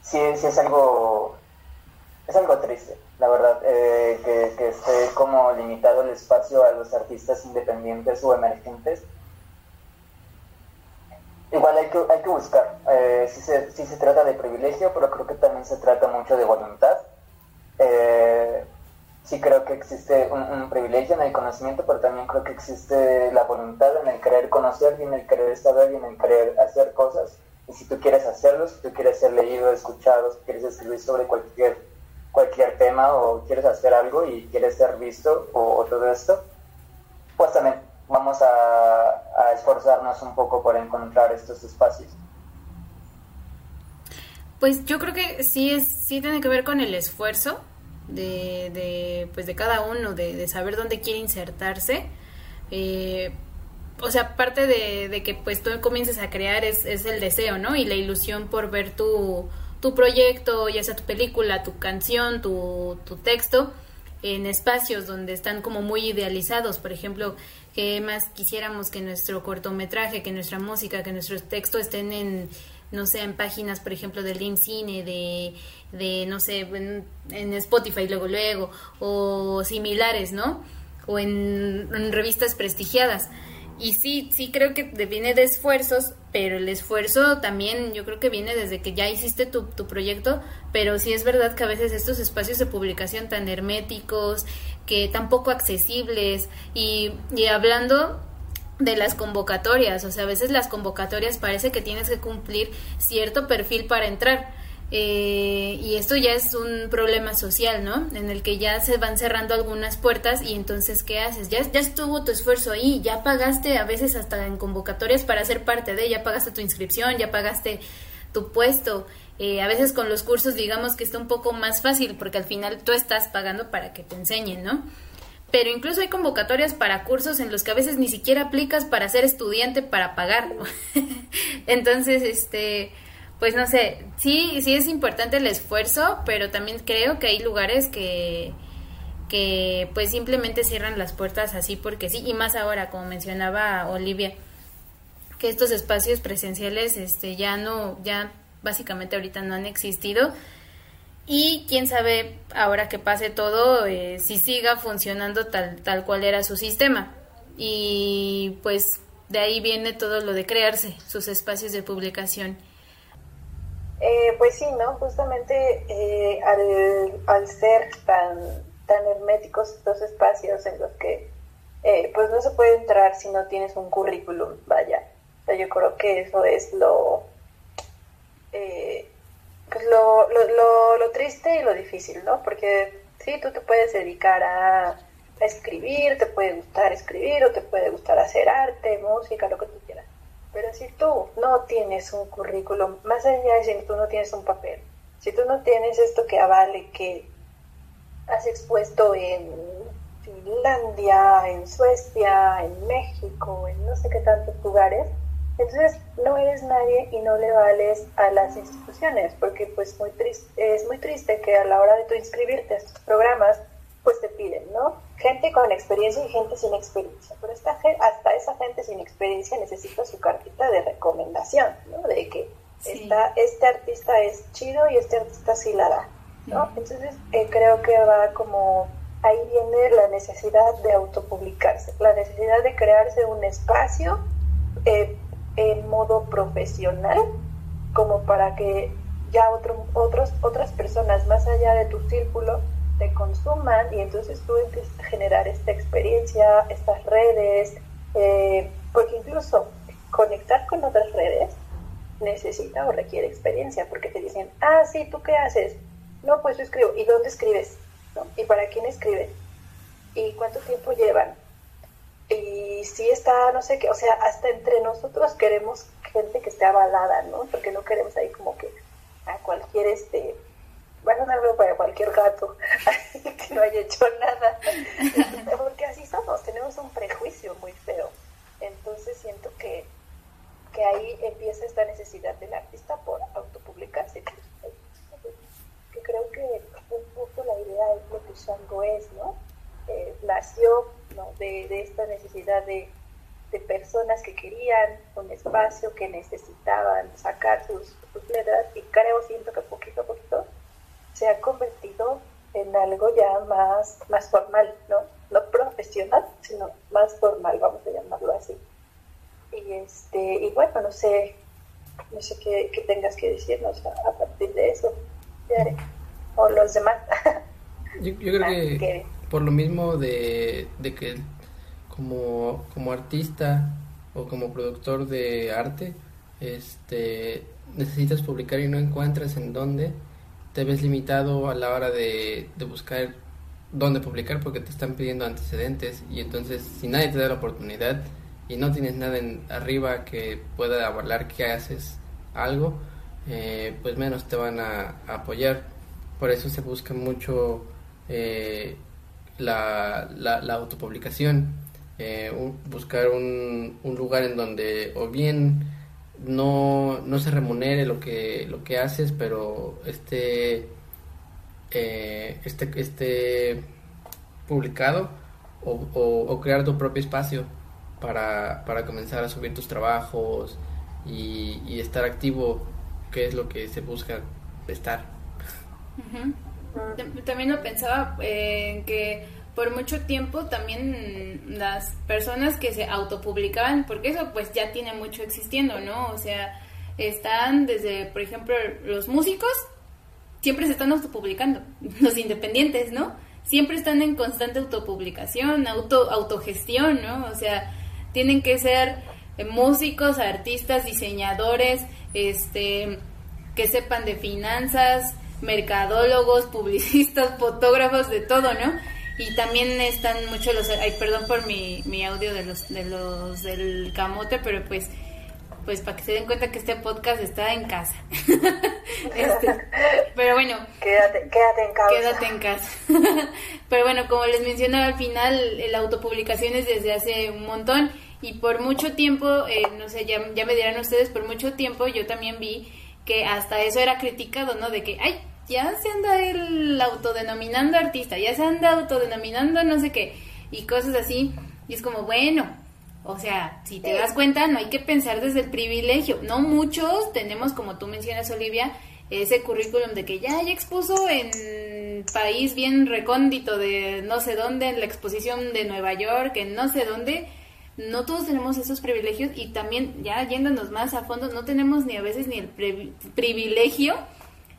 Sí, sí es algo, es algo triste, la verdad, eh, que, que esté como limitado el espacio a los artistas independientes o emergentes igual hay que, hay que buscar. Eh, sí, se, sí se trata de privilegio, pero creo que también se trata mucho de voluntad. Eh, sí creo que existe un, privilegio en el conocimiento, pero también creo que existe la voluntad en el querer conocer y en el querer saber y en el querer hacer cosas. Y si tú quieres hacerlo, si tú quieres ser leído, escuchado, si quieres escribir sobre cualquier, cualquier tema o quieres hacer algo y quieres ser visto o, todo esto, pues también vamos a, a esforzarnos un poco por encontrar estos espacios. Pues yo creo que sí es sí tiene que ver con el esfuerzo de, de pues de cada uno de, saber dónde quiere insertarse. Eh, o sea parte de, de, que pues tú comiences a crear es, es, el deseo no y la ilusión por ver tu, tu proyecto ya sea tu película tu canción tu, tu texto en espacios donde están como muy idealizados. Por ejemplo que más quisiéramos que nuestro cortometraje que nuestra música que nuestro texto estén en no sé, en páginas, por ejemplo, del IMCINE, de, de no sé, en, Spotify luego luego, o similares, ¿no? O en, revistas prestigiadas. Y sí, sí creo que viene de esfuerzos, pero el esfuerzo también yo creo que viene desde que ya hiciste tu, tu proyecto, pero sí es verdad que a veces estos espacios de publicación tan herméticos, que tan poco accesibles, y, y hablando de las convocatorias, o sea, a veces las convocatorias parece que tienes que cumplir cierto perfil para entrar. Eh, y esto ya es un problema social, ¿no? En el que ya se van cerrando algunas puertas y entonces, ¿qué haces? Ya, ya estuvo tu esfuerzo ahí, ya pagaste a veces hasta en convocatorias para ser parte de, ya pagaste tu inscripción, ya pagaste tu puesto. Eh, a veces con los cursos digamos que está un poco más fácil porque al final tú estás pagando para que te enseñen, ¿no? Pero incluso hay convocatorias para cursos en los que a veces ni siquiera aplicas para ser estudiante para pagar. Entonces, este, pues no sé, sí, sí es importante el esfuerzo, pero también creo que hay lugares que que pues simplemente cierran las puertas así porque sí y más ahora como mencionaba Olivia que estos espacios presenciales este ya no ya básicamente ahorita no han existido y quién sabe ahora que pase todo eh, si siga funcionando tal tal cual era su sistema. Y pues de ahí viene todo lo de crearse sus espacios de publicación. Eh, pues sí no justamente eh, al, al, ser tan tan herméticos estos espacios en los que pues no se puede entrar si no tienes un currículum vaya. Yo creo que eso es lo pues lo, lo, lo, triste y lo difícil, ¿no? Porque sí, tú te puedes dedicar a, escribir, te puede gustar escribir o te puede gustar hacer arte, música, lo que tú quieras. Pero si tú no tienes un currículum, más allá de si tú no tienes un papel, si tú no tienes esto que avale que has expuesto en Finlandia, en Suecia, en México, en no sé qué tantos lugares, entonces no eres nadie y no le vales a las instituciones, porque pues muy triste, es muy triste que a la hora de tu inscribirte a estos programas, pues te piden, ¿no? Gente con experiencia y gente sin experiencia. Pero esta, hasta esa gente sin experiencia necesita su cartita de recomendación, ¿no? De que este artista es chido y este artista sí la da, ¿no? Entonces eh, creo que va como ahí viene la necesidad de autopublicarse, la necesidad de crearse un espacio eh, en modo profesional como para que ya otro, otros, otras personas más allá de tu círculo te consuman y entonces tú empiezas a generar esta experiencia, estas redes, eh, porque incluso conectar con otras redes necesita o requiere experiencia, porque te dicen, ah, sí, ¿tú qué haces? No, pues yo escribo. ¿Y dónde escribes? ¿Y para quién escribes? ¿Y cuánto tiempo llevan? Y sí está, no sé qué, o sea, hasta entre nosotros queremos gente que esté avalada, ¿no? Porque no queremos ahí como que a cualquier, este, bueno, no para cualquier gato que no haya hecho nada, porque así somos, tenemos un prejuicio muy feo. Entonces siento que, que ahí empieza esta necesidad del artista por autopublicarse. Que creo que un poco la idea es lo que Shango es, ¿no? Eh, nació de, esta necesidad de, personas que querían un espacio, que necesitaban sacar sus, letras y creo, siento que poquito a poquito se ha convertido en algo ya más, más formal, ¿no? No profesional, sino más formal, vamos a llamarlo así. Y, este, y bueno, no sé, no sé qué, qué tengas que decirnos a, a partir de eso, o los demás. yo, yo, creo que por lo mismo de, de que como, como artista o como productor de arte, este, necesitas publicar y no encuentras en dónde, te ves limitado a la hora de, de buscar dónde publicar porque te están pidiendo antecedentes y entonces si nadie te da la oportunidad y no tienes nada en arriba que pueda avalar que haces algo, eh, pues menos te van a, apoyar. Por eso se busca mucho eh, la, la, la, autopublicación, eh, buscar un, un lugar en donde o bien no, no se remunere lo que, lo que haces, pero esté, eh, esté publicado o, o, crear tu propio espacio para, para comenzar a subir tus trabajos y, y, estar activo, que es lo que se busca estar. También lo pensaba en que por mucho tiempo también las personas que se autopublicaban, porque eso pues ya tiene mucho existiendo, ¿no? O sea, están desde, por ejemplo, los músicos, siempre se están autopublicando, los independientes, ¿no? Siempre están en constante autopublicación, auto, autogestión, ¿no? O sea, tienen que ser eh, músicos, artistas, diseñadores, este, que sepan de finanzas, mercadólogos, publicistas, fotógrafos, de todo, ¿no? y también están muchos los ay perdón por mi, mi audio de los de los del camote pero pues pues para que se den cuenta que este podcast está en casa. Este, pero bueno quédate quédate en casa. quédate en casa. Pero bueno como les mencionaba al final la autopublicación es desde hace un montón y por mucho tiempo eh, no sé ya, ya me dirán ustedes por mucho tiempo yo también vi que hasta eso era criticado no de que ay ya se anda el autodenominando artista, ya se anda autodenominando no sé qué, y cosas así. Y es como, bueno, o sea, si te das cuenta, no hay que pensar desde el privilegio. No muchos tenemos, como tú mencionas, Olivia, ese currículum de que ya, ya expuso en país bien recóndito de no sé dónde, en la exposición de Nueva York, en no sé dónde. No todos tenemos esos privilegios y también, ya yéndonos más a fondo, no tenemos ni a veces ni el privilegio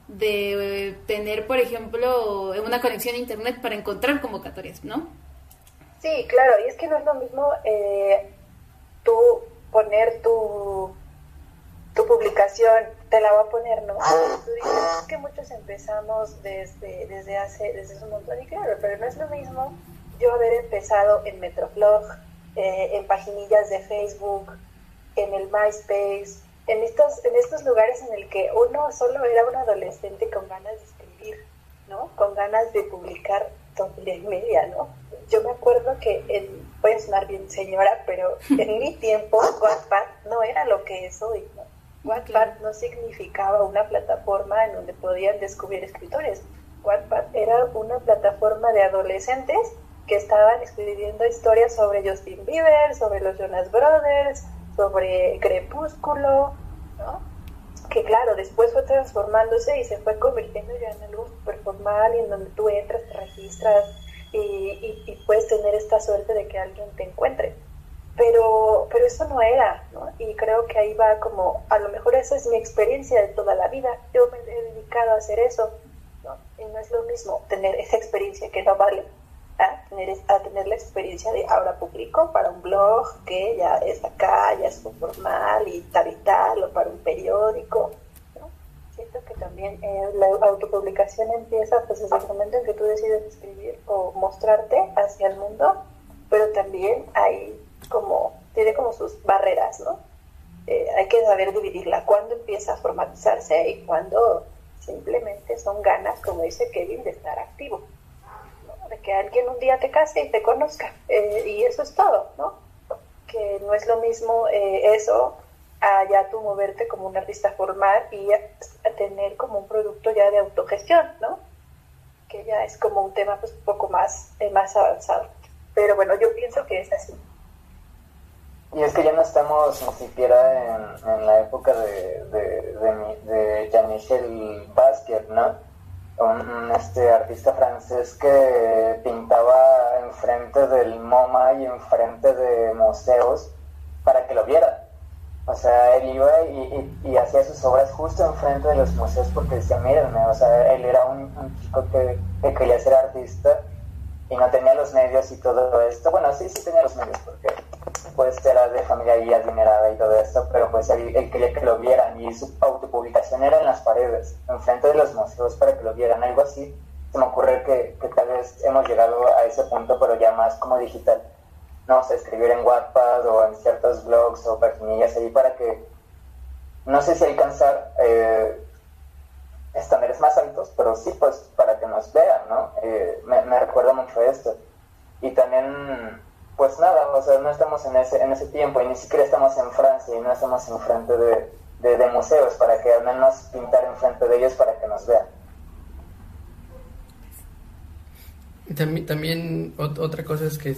de tener, por ejemplo, una conexión a Internet para encontrar convocatorias, ¿no? Sí, claro, y es que no es lo mismo eh, tú poner tu, tu publicación, te la voy a poner, ¿no? Es que muchos empezamos desde, desde, hace, desde un montón, y claro, pero no es lo mismo yo haber empezado en Metroflog, eh, en paginillas de Facebook, en el MySpace, en estos, en estos lugares en el que uno solo era un adolescente con ganas de escribir, ¿no? Con ganas de publicar doble media, ¿no? Yo me acuerdo que, en, puede sonar bien señora, pero en mi tiempo Wattpad no era lo que es hoy, ¿no? Wattpad no significaba una plataforma en donde podían descubrir escritores. Wattpad era una plataforma de adolescentes que estaban escribiendo historias sobre Justin Sobre los Jonas Brothers, sobre Crepúsculo, ¿no? que claro, después fue transformándose y se fue convirtiendo ya en algo súper formal y en donde tú entras, te registras y, y, puedes tener esta suerte de que alguien te encuentre. Pero, pero eso no era, ¿no? Y creo que ahí va como, a lo mejor esa es mi experiencia de toda la vida, yo me he dedicado a hacer eso. Y no es lo mismo tener esa experiencia que no vale a tener, a tener la experiencia de ahora publico para un blog que ya es acá, ya es formal y tal y tal, o para un periódico. Siento que también eh, la autopublicación empieza pues desde el momento en que tú decides escribir o mostrarte hacia el mundo, pero también hay como, tiene como sus barreras, ¿no? Eh, hay que saber dividirla, cuándo empieza a formatizarse y cuándo simplemente son ganas, como dice Kevin, de estar activo de que alguien un día te case y te conozca. Eh, y eso es todo, ¿no? Que no es lo mismo eh, eso a ya tú moverte como un artista formal y a, tener como un producto ya de autogestión, ¿no? Que ya es como un tema pues un poco más, eh, más avanzado. Pero bueno, yo pienso que es así. Y es que ya no estamos ni siquiera en, en la época de, de, de, de ¿no? Un este artista francés que pintaba enfrente del MoMA y enfrente de museos para que lo vieran. O sea, él iba y, y, hacía sus obras justo enfrente de los museos porque decía, mírenme, o sea, él era un, chico que, que, quería ser artista y no tenía los medios y todo esto. Bueno, sí, sí tenía los medios porque pues era de familia y adinerada y todo esto, pero pues él, él, quería que lo vieran y su autopublicación era en las paredes, enfrente de los museos para que lo vieran, algo así. Se me ocurre que, que tal vez hemos llegado a ese punto, pero ya más como digital no sé, escribir en Wattpad o en ciertos blogs o paginillas ahí para que, no sé si alcanzar eh, estándares más altos, pero sí, pues para que nos vean, ¿no? Eh, me, me, recuerda mucho esto. Y también, pues nada, o sea, no estamos en ese, en ese tiempo y ni siquiera estamos en Francia y no estamos enfrente de, de, de museos para que al menos pintar enfrente de ellos para que nos vean. También, también otra cosa es que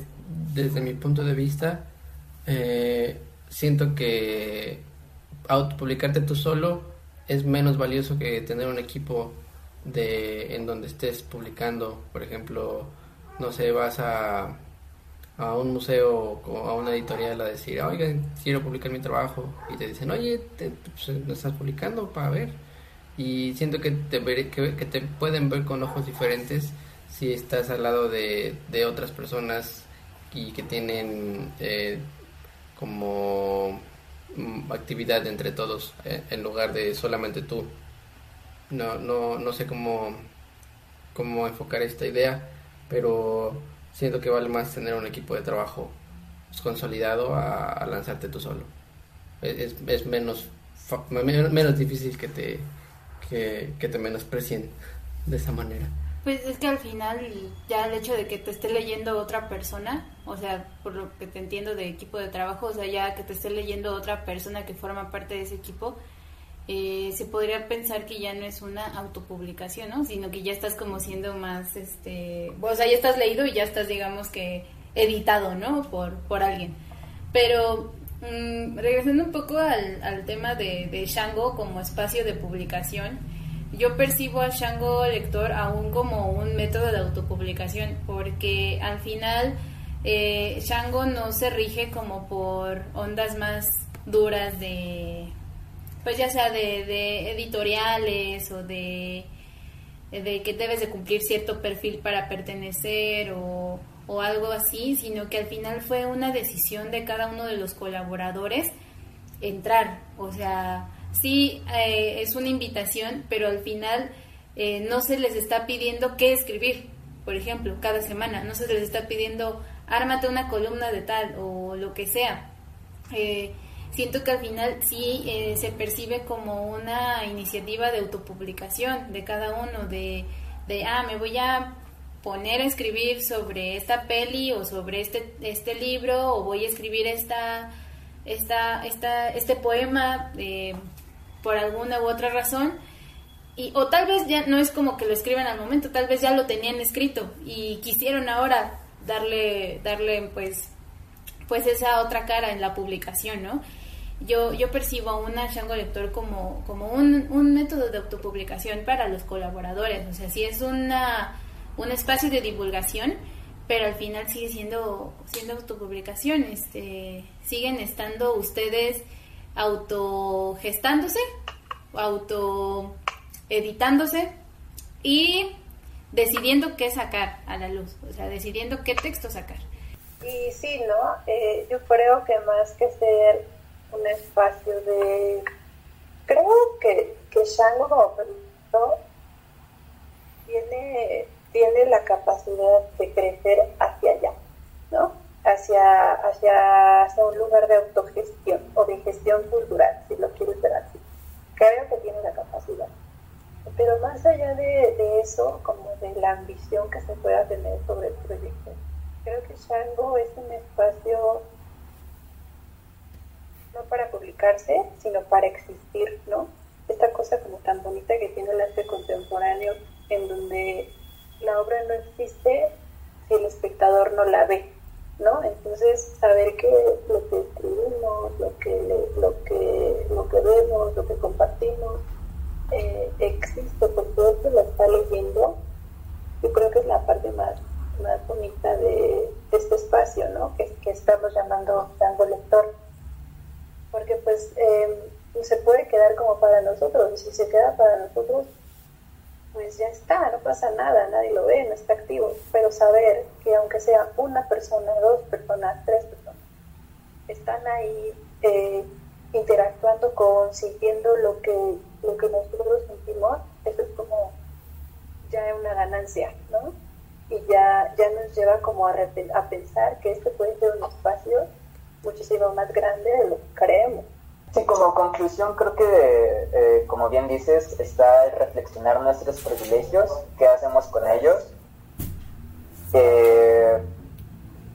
desde mi punto de vista, eh, siento que autopublicarte tú solo es menos valioso que tener un equipo de en donde estés publicando, por ejemplo, no sé, vas a, a un museo o a una editorial a decir, oigan, quiero publicar mi trabajo, y te dicen, oye, te, pues, estás publicando para ver. Y siento que te, que, que te pueden ver con ojos diferentes si estás al lado de, de otras personas y que tienen eh, como mm, actividad entre todos eh, en lugar de solamente tú. No, no, no sé cómo, cómo enfocar esta idea, pero siento que vale más tener un equipo de trabajo consolidado a, lanzarte tú solo. Es, es menos, menos difícil que te, que te menosprecien de esa manera. Pues es que al final ya el hecho de que te esté leyendo otra persona, o sea, por lo que te entiendo de equipo de trabajo, o sea, ya que te esté leyendo otra persona que forma parte de ese equipo, eh, se podría pensar que ya no es una autopublicación, ¿no? Sino que ya estás como siendo más, este, o sea, ya estás leído y ya estás, digamos que, editado, ¿no? Por, por alguien. Pero mm, regresando un poco al, tema de, Shango como espacio de publicación, yo percibo al Shango lector aún como un método de autopublicación, porque al final eh, Shango no se rige como por ondas más duras de, pues ya sea de, editoriales o de, de que debes de cumplir cierto perfil para pertenecer o, o algo así, sino que al final fue una decisión de cada uno de los colaboradores entrar, o sea, sí eh, es una invitación, pero al final eh, no se les está pidiendo qué escribir, por ejemplo, cada semana, no se les está pidiendo ármate una columna de tal o lo que sea. Eh, siento que al final sí se percibe como una iniciativa de autopublicación de cada uno, de, de, ah, me voy a poner a escribir sobre esta peli o sobre este, este libro o voy a escribir esta, esta, esta, este poema por alguna u otra razón. Y, o tal vez ya no es como que lo escriban al momento, tal vez ya lo tenían escrito y quisieron ahora darle, darle pues, pues esa otra cara en la publicación, ¿no? Yo, yo percibo una Shango Lector como, como un, un método de autopublicación para los colaboradores, o sea, sí es una, un espacio de divulgación, pero al final sigue siendo, siendo autopublicación, este, siguen estando ustedes autogestándose, autoeditándose y decidiendo qué sacar a la luz, o sea, decidiendo qué texto sacar. Y sí, ¿no? Eh, yo creo que más que ser un espacio de... Creo que, que Shango tiene, tiene la capacidad de crecer hacia allá, ¿no? hacia, hacia, hacia un lugar de autogestión o de gestión cultural, si lo quieres ver así. Creo que tiene la capacidad. Pero más allá de, eso, como de la ambición que se pueda tener sobre el proyecto, creo que Shango es un espacio no para publicarse, sino para existir, ¿no? Esta cosa como tan bonita que tiene el arte contemporáneo, en donde la obra no existe si el espectador no la ve, ¿no? Entonces, saber que lo que escribimos, lo que, lo que, lo que vemos, lo que compartimos, eh, existe porque otro lo está leyendo, yo creo que es la parte más, más bonita de, este espacio, ¿no? Que, que estamos llamando Tango Lector. Porque pues em, se puede quedar como para nosotros, y si se queda para nosotros, pues ya está, no pasa nada, nadie lo ve, no está activo, pero saber que aunque sea una persona, dos personas, tres personas, están ahí eh, interactuando con, sintiendo lo que, lo que nosotros sentimos, eso es como ya una ganancia, ¿no? Y ya, ya nos lleva como a, a pensar que este puede ser un espacio muchísimo más grande de lo que creemos. Sí, como conclusión creo que, eh, como bien dices, está el reflexionar nuestros privilegios, qué hacemos con ellos. Eh,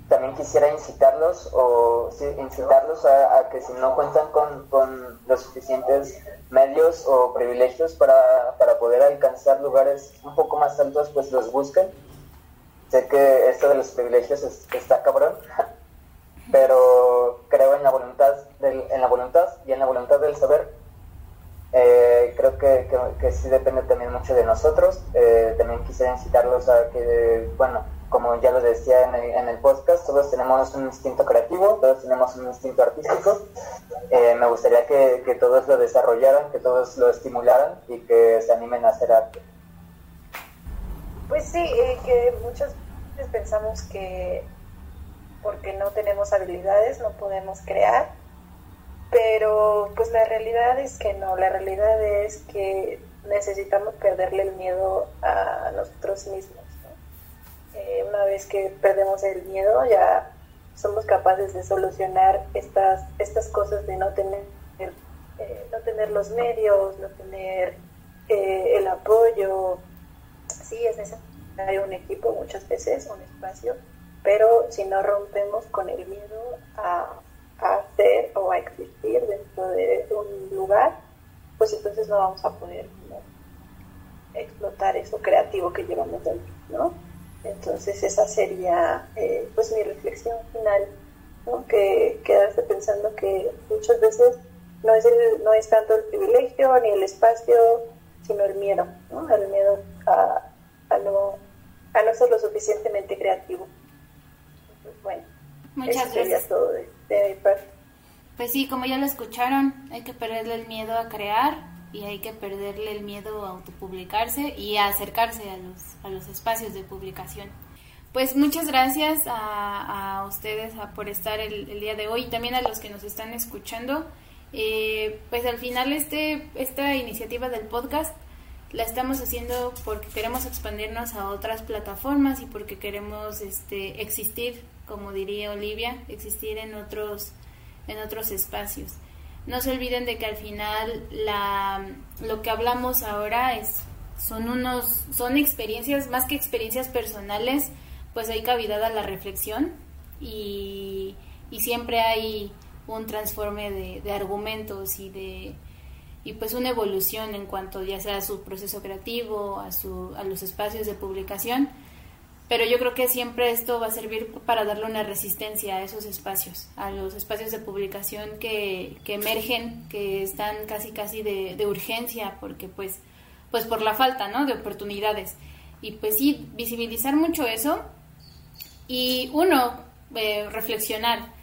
también quisiera incitarlos o incitarlos a, que si no cuentan con, los suficientes medios o privilegios para, para poder alcanzar lugares un poco más altos, pues los busquen. Sé que esto de los privilegios está cabrón, pero creo en la voluntad, del, en la voluntad y en la voluntad del saber. Eh, creo que, que, sí depende también mucho de nosotros. Eh, también quisiera incitarlos a que, bueno, como ya lo decía en el, en el, podcast, todos tenemos un instinto creativo, todos tenemos un instinto artístico. Eh, me gustaría que, que, todos lo desarrollaran, que todos lo estimularan y que se animen a hacer arte. Pues sí, que muchas veces pensamos que porque no tenemos habilidades, no podemos crear. Pero pues la realidad es que no, la realidad es que necesitamos perderle el miedo a nosotros mismos. Eh, una vez que perdemos el miedo ya somos capaces de solucionar estas, estas cosas de no tener, eh, no tener los medios, no tener eh, el apoyo. Sí, es necesario un equipo muchas veces, un espacio, pero si no rompemos con el miedo a, hacer o a existir dentro de un lugar, pues entonces no vamos a poder explotar eso creativo que llevamos dentro, ¿no? Entonces esa sería eh, pues mi reflexión final, que quedarse pensando que muchas veces no es, no es tanto el privilegio ni el espacio, sino el miedo, ¿no? el miedo a, no, a no ser lo suficientemente creativo. Bueno, Muchas gracias. todo de, mi parte. Pues sí, como ya lo escucharon, hay que perderle el miedo a crear y hay que perderle el miedo a autopublicarse y a acercarse a los, a los espacios de publicación. Pues muchas gracias a, a ustedes por estar el, el, día de hoy y también a los que nos están escuchando. Eh, pues al final este, esta iniciativa del podcast la estamos haciendo porque queremos expandirnos a otras plataformas y porque queremos este, existir como diría Olivia, existir en otros, en otros espacios. No se olviden de que al final la, lo que hablamos ahora es, son, unos, son experiencias, más que experiencias personales, pues hay cavidad a la reflexión y, y siempre hay un transforme de, de, argumentos y de y pues una evolución en cuanto ya sea a su proceso creativo, a, su, a los espacios de publicación pero yo creo que siempre esto va a servir para darle una resistencia a esos espacios, a los espacios de publicación que, que emergen, que están casi casi de, de, urgencia, porque pues, pues por la falta ¿no? de oportunidades. Y pues sí, visibilizar mucho eso y uno, eh, reflexionar.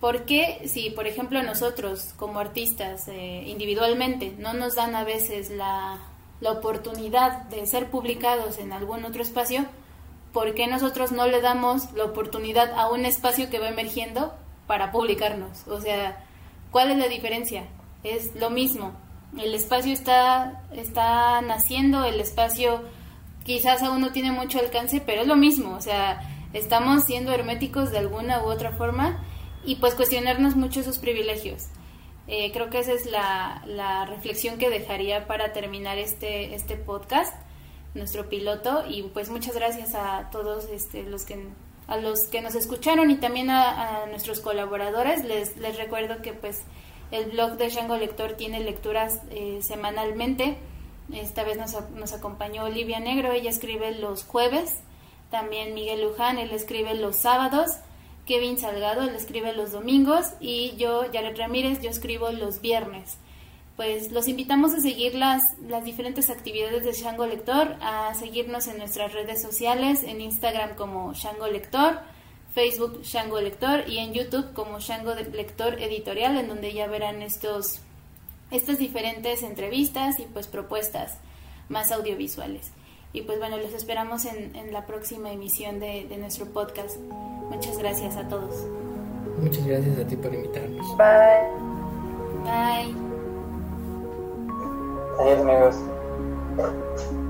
¿Por qué si, por ejemplo, nosotros como artistas eh, individualmente no nos dan a veces la, la oportunidad de ser publicados en algún otro espacio, ¿por qué nosotros no le damos la oportunidad a un espacio que va emergiendo para publicarnos? O sea, ¿cuál es la diferencia? Es lo mismo. El espacio está, está naciendo, el espacio quizás aún no tiene mucho alcance, pero es lo mismo. O sea, estamos siendo herméticos de alguna u otra forma y pues cuestionarnos mucho esos privilegios. Eh, creo que esa es la, la reflexión que dejaría para terminar este, este podcast nuestro piloto y pues muchas gracias a todos este, los que a los que nos escucharon y también a, nuestros colaboradores. Les, les recuerdo que pues el blog de Shango Lector tiene lecturas eh, semanalmente. Esta vez nos, nos acompañó Olivia Negro ella escribe los jueves. También Miguel Luján él escribe los sábados. Kevin Salgado él escribe los domingos. Y yo Jared Ramírez yo escribo los viernes pues los invitamos a seguir las, las diferentes actividades de Shango Lector, a seguirnos en nuestras redes sociales, en Instagram como Shango Lector, Facebook Shango Lector y en YouTube como Shango Lector Editorial, en donde ya verán estos, estas diferentes entrevistas y pues propuestas más audiovisuales. Y pues bueno, los esperamos en, en la próxima emisión de, de nuestro podcast. Muchas gracias a todos. Muchas gracias a ti por invitarnos. Bye. Bye. Adiós amigos.